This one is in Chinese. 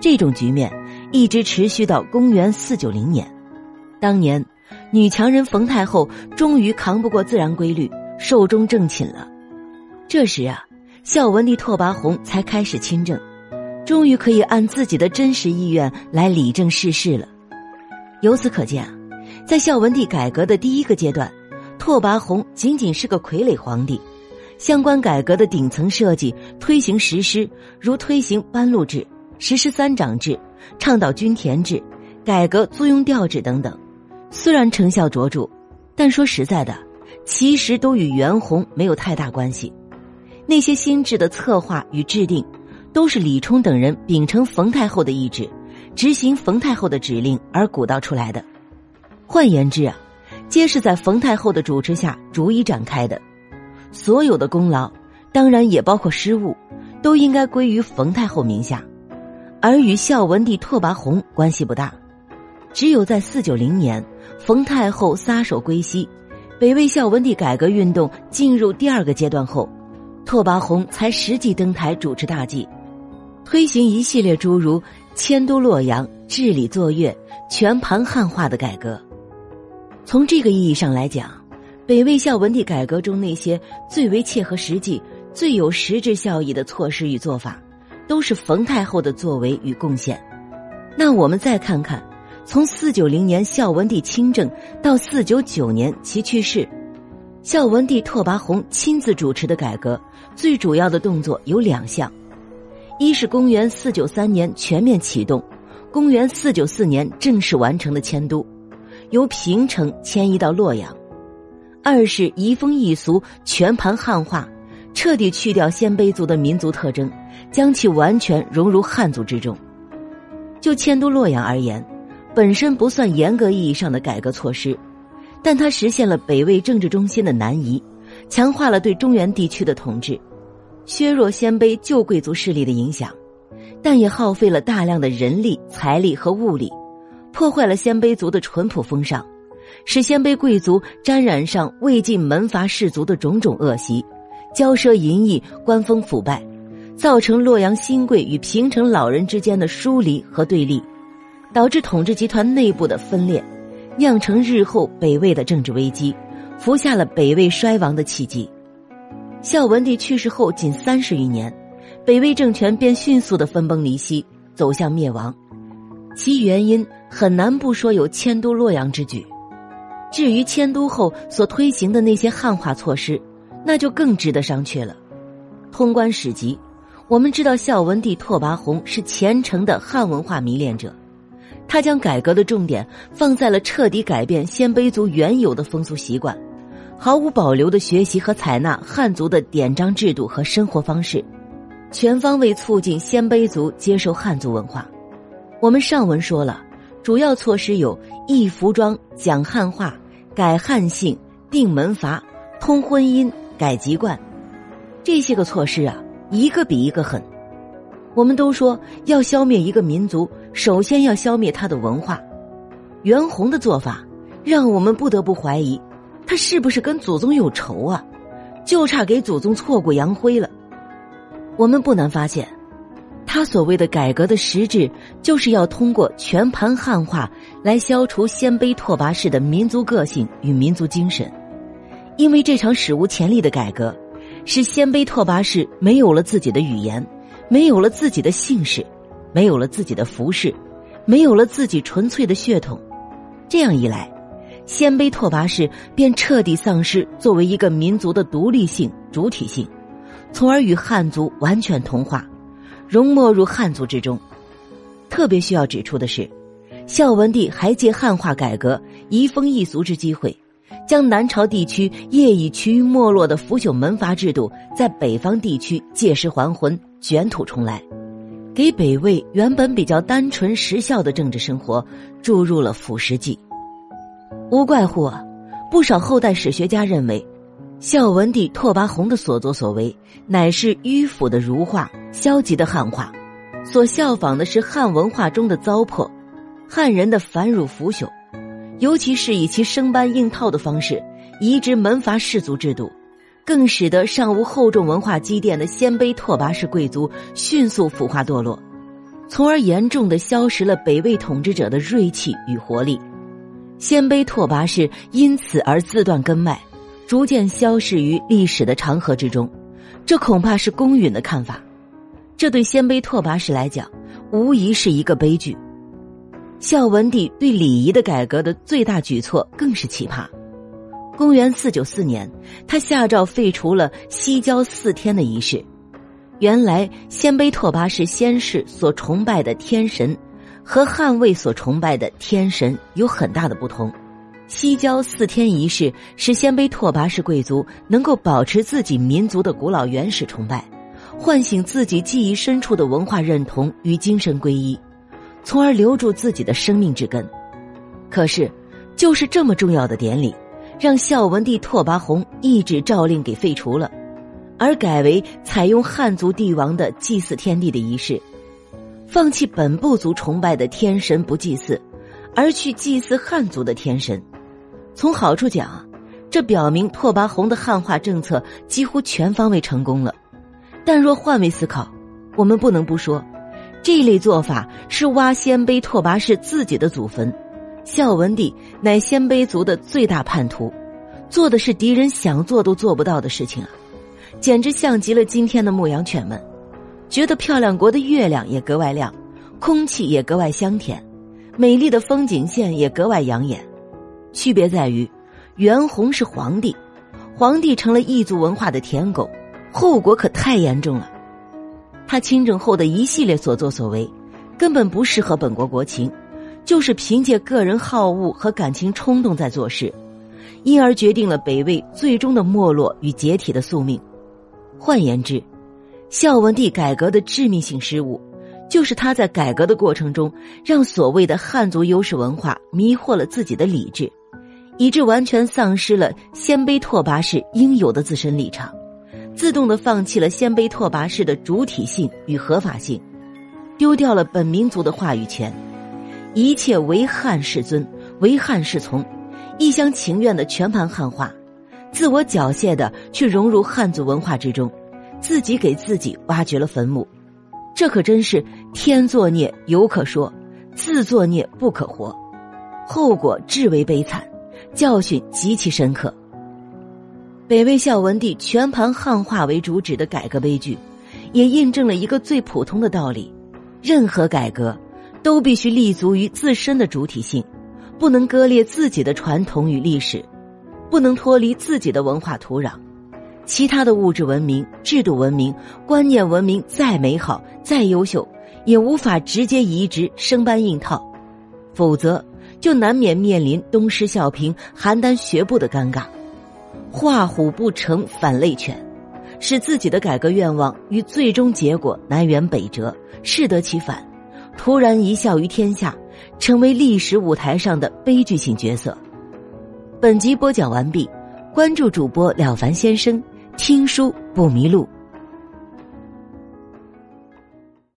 这种局面一直持续到公元四九零年。当年，女强人冯太后终于扛不过自然规律，寿终正寝了。这时啊，孝文帝拓跋宏才开始亲政，终于可以按自己的真实意愿来理政事事了。由此可见啊，在孝文帝改革的第一个阶段，拓跋宏仅仅是个傀儡皇帝，相关改革的顶层设计、推行实施，如推行班禄制、实施三长制、倡导均田制、改革租庸调制等等。虽然成效卓著，但说实在的，其实都与袁弘没有太大关系。那些新制的策划与制定，都是李冲等人秉承冯太后的意志，执行冯太后的指令而鼓捣出来的。换言之啊，皆是在冯太后的主持下逐一展开的。所有的功劳，当然也包括失误，都应该归于冯太后名下，而与孝文帝拓跋宏关系不大。只有在四九零年。冯太后撒手归西，北魏孝文帝改革运动进入第二个阶段后，拓跋宏才实际登台主持大计，推行一系列诸如迁都洛阳、治理作乐、全盘汉化的改革。从这个意义上来讲，北魏孝文帝改革中那些最为切合实际、最有实质效益的措施与做法，都是冯太后的作为与贡献。那我们再看看。从四九零年孝文帝亲政到四九九年其去世，孝文帝拓跋宏亲自主持的改革，最主要的动作有两项：一是公元四九三年全面启动，公元四九四年正式完成的迁都，由平城迁移到洛阳；二是移风易俗，全盘汉化，彻底去掉鲜卑族的民族特征，将其完全融入汉族之中。就迁都洛阳而言。本身不算严格意义上的改革措施，但它实现了北魏政治中心的南移，强化了对中原地区的统治，削弱鲜卑旧贵族势力的影响，但也耗费了大量的人力、财力和物力，破坏了鲜卑族的淳朴风尚，使鲜卑贵族沾染上魏晋门阀士族的种种恶习，骄奢淫逸、官风腐败，造成洛阳新贵与平城老人之间的疏离和对立。导致统治集团内部的分裂，酿成日后北魏的政治危机，服下了北魏衰亡的契机。孝文帝去世后仅三十余年，北魏政权便迅速的分崩离析，走向灭亡。其原因很难不说有迁都洛阳之举。至于迁都后所推行的那些汉化措施，那就更值得商榷了。通关史籍，我们知道孝文帝拓跋宏是虔诚的汉文化迷恋者。他将改革的重点放在了彻底改变鲜卑族原有的风俗习惯，毫无保留的学习和采纳汉族的典章制度和生活方式，全方位促进鲜卑族接受汉族文化。我们上文说了，主要措施有易服装、讲汉话、改汉姓、定门阀、通婚姻、改籍贯，这些个措施啊，一个比一个狠。我们都说要消灭一个民族。首先要消灭他的文化，袁弘的做法让我们不得不怀疑，他是不是跟祖宗有仇啊？就差给祖宗挫骨扬灰了。我们不难发现，他所谓的改革的实质，就是要通过全盘汉化来消除鲜卑拓跋氏的民族个性与民族精神。因为这场史无前例的改革，使鲜卑拓跋氏没有了自己的语言，没有了自己的姓氏。没有了自己的服饰，没有了自己纯粹的血统，这样一来，鲜卑拓跋氏便彻底丧失作为一个民族的独立性、主体性，从而与汉族完全同化，融没入汉族之中。特别需要指出的是，孝文帝还借汉化改革、移风易俗之机会，将南朝地区业已趋于没落的腐朽门阀制度，在北方地区借尸还魂、卷土重来。给北魏原本比较单纯实效的政治生活注入了腐蚀剂，无怪乎啊，不少后代史学家认为，孝文帝拓跋宏的所作所为乃是迂腐的儒化、消极的汉化，所效仿的是汉文化中的糟粕，汉人的繁缛腐朽，尤其是以其生搬硬套的方式移植门阀士族制度。更使得尚无厚重文化积淀的鲜卑拓跋氏贵族迅速腐化堕落，从而严重的消蚀了北魏统治者的锐气与活力。鲜卑拓跋氏因此而自断根脉，逐渐消逝于历史的长河之中。这恐怕是公允的看法。这对鲜卑拓跋氏来讲，无疑是一个悲剧。孝文帝对礼仪的改革的最大举措更是奇葩。公元四九四年，他下诏废除了西郊四天的仪式。原来鲜卑拓跋氏先世所崇拜的天神，和汉魏所崇拜的天神有很大的不同。西郊四天仪式使鲜卑拓跋氏贵族能够保持自己民族的古老原始崇拜，唤醒自己记忆深处的文化认同与精神皈依，从而留住自己的生命之根。可是，就是这么重要的典礼。让孝文帝拓跋宏一纸诏令给废除了，而改为采用汉族帝王的祭祀天地的仪式，放弃本部族崇拜的天神不祭祀，而去祭祀汉族的天神。从好处讲，这表明拓跋宏的汉化政策几乎全方位成功了。但若换位思考，我们不能不说，这类做法是挖鲜卑拓跋氏自己的祖坟。孝文帝乃鲜卑族的最大叛徒，做的是敌人想做都做不到的事情啊！简直像极了今天的牧羊犬们，觉得漂亮国的月亮也格外亮，空气也格外香甜，美丽的风景线也格外养眼。区别在于，袁弘是皇帝，皇帝成了异族文化的舔狗，后果可太严重了。他亲政后的一系列所作所为，根本不适合本国国情。就是凭借个人好恶和感情冲动在做事，因而决定了北魏最终的没落与解体的宿命。换言之，孝文帝改革的致命性失误，就是他在改革的过程中，让所谓的汉族优势文化迷惑了自己的理智，以致完全丧失了鲜卑拓跋氏应有的自身立场，自动的放弃了鲜卑拓跋氏的主体性与合法性，丢掉了本民族的话语权。一切唯汉是尊，唯汉是从，一厢情愿的全盘汉化，自我缴械的去融入汉族文化之中，自己给自己挖掘了坟墓，这可真是天作孽犹可说，自作孽不可活，后果至为悲惨，教训极其深刻。北魏孝文帝全盘汉化为主旨的改革悲剧，也印证了一个最普通的道理：任何改革。都必须立足于自身的主体性，不能割裂自己的传统与历史，不能脱离自己的文化土壤。其他的物质文明、制度文明、观念文明再美好、再优秀，也无法直接移植、生搬硬套，否则就难免面临东施效颦、邯郸学步的尴尬。画虎不成反类犬，使自己的改革愿望与最终结果南辕北辙，适得其反。突然一笑于天下，成为历史舞台上的悲剧性角色。本集播讲完毕，关注主播了凡先生，听书不迷路。